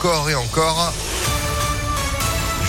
encore et encore.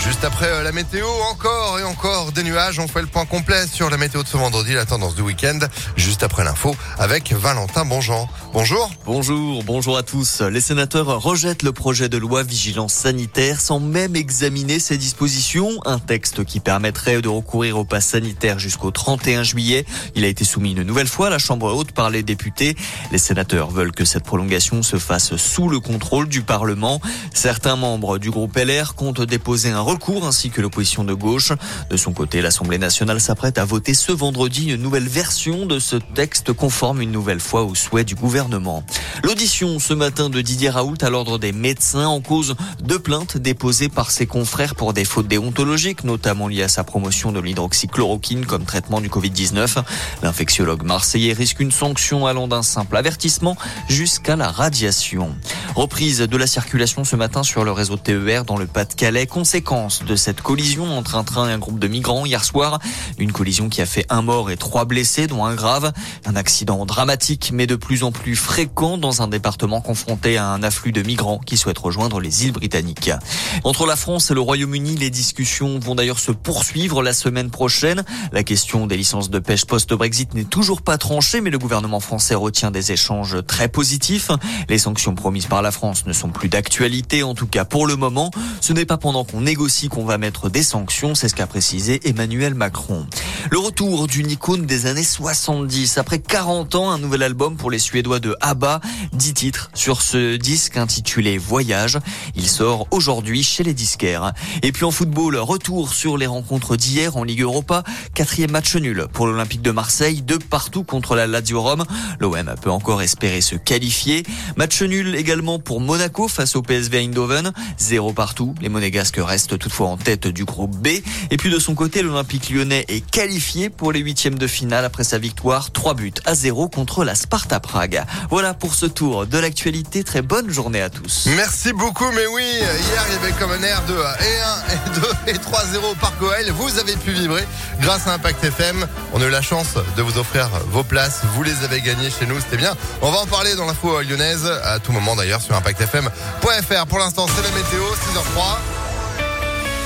Juste après euh, la météo, encore et encore des nuages. On fait le point complet sur la météo de ce vendredi, la tendance du week-end. Juste après l'info avec Valentin Bonjean. Bonjour. Bonjour, bonjour à tous. Les sénateurs rejettent le projet de loi vigilance sanitaire sans même examiner ses dispositions. Un texte qui permettrait de recourir au pass sanitaire jusqu'au 31 juillet. Il a été soumis une nouvelle fois à la Chambre haute par les députés. Les sénateurs veulent que cette prolongation se fasse sous le contrôle du Parlement. Certains membres du groupe LR comptent déposer un recours ainsi que l'opposition de gauche. De son côté, l'Assemblée nationale s'apprête à voter ce vendredi une nouvelle version de ce texte conforme une nouvelle fois aux souhaits du gouvernement. L'audition ce matin de Didier Raoult à l'ordre des médecins en cause de plaintes déposées par ses confrères pour des fautes déontologiques, notamment liées à sa promotion de l'hydroxychloroquine comme traitement du Covid-19. L'infectiologue marseillais risque une sanction allant d'un simple avertissement jusqu'à la radiation. Reprise de la circulation ce matin sur le réseau TER dans le Pas-de-Calais, conséquence de cette collision entre un train et un groupe de migrants hier soir. Une collision qui a fait un mort et trois blessés, dont un grave. Un accident dramatique, mais de plus en plus fréquent dans un département confronté à un afflux de migrants qui souhaitent rejoindre les îles britanniques. Entre la France et le Royaume-Uni, les discussions vont d'ailleurs se poursuivre la semaine prochaine. La question des licences de pêche post-Brexit n'est toujours pas tranchée, mais le gouvernement français retient des échanges très positifs. Les sanctions promises par la France ne sont plus d'actualité, en tout cas pour le moment. Ce n'est pas pendant qu'on négocie qu'on va mettre des sanctions, c'est ce qu'a précisé Emmanuel Macron. Le retour d'une icône des années 70. Après 40 ans, un nouvel album pour les Suédois de ABBA. 10 titres sur ce disque intitulé Voyage. Il sort aujourd'hui chez les disquaires. Et puis en football, retour sur les rencontres d'hier en Ligue Europa. Quatrième match nul pour l'Olympique de Marseille, de partout contre la Lazio Rome. L'OM peut encore espérer se qualifier. Match nul également pour Monaco face au PSV Eindhoven. Zéro partout. Les Monégasques restent toutefois en tête du groupe B. Et puis de son côté, l'Olympique lyonnais est qualifié pour les huitièmes de finale après sa victoire. 3 buts à 0 contre la Sparta Prague. Voilà pour ce tour de l'actualité. Très bonne journée à tous. Merci beaucoup, mais oui, hier il y avait comme un air de et 1 et 2 et 3-0 par Goël. Vous avez pu vibrer grâce à Impact FM. On a eu la chance de vous offrir vos places. Vous les avez gagnées chez nous, c'était bien. On va en parler dans l'info lyonnaise à tout moment d'ailleurs sur impactfm.fr. Pour l'instant, c'est la météo, 6h03.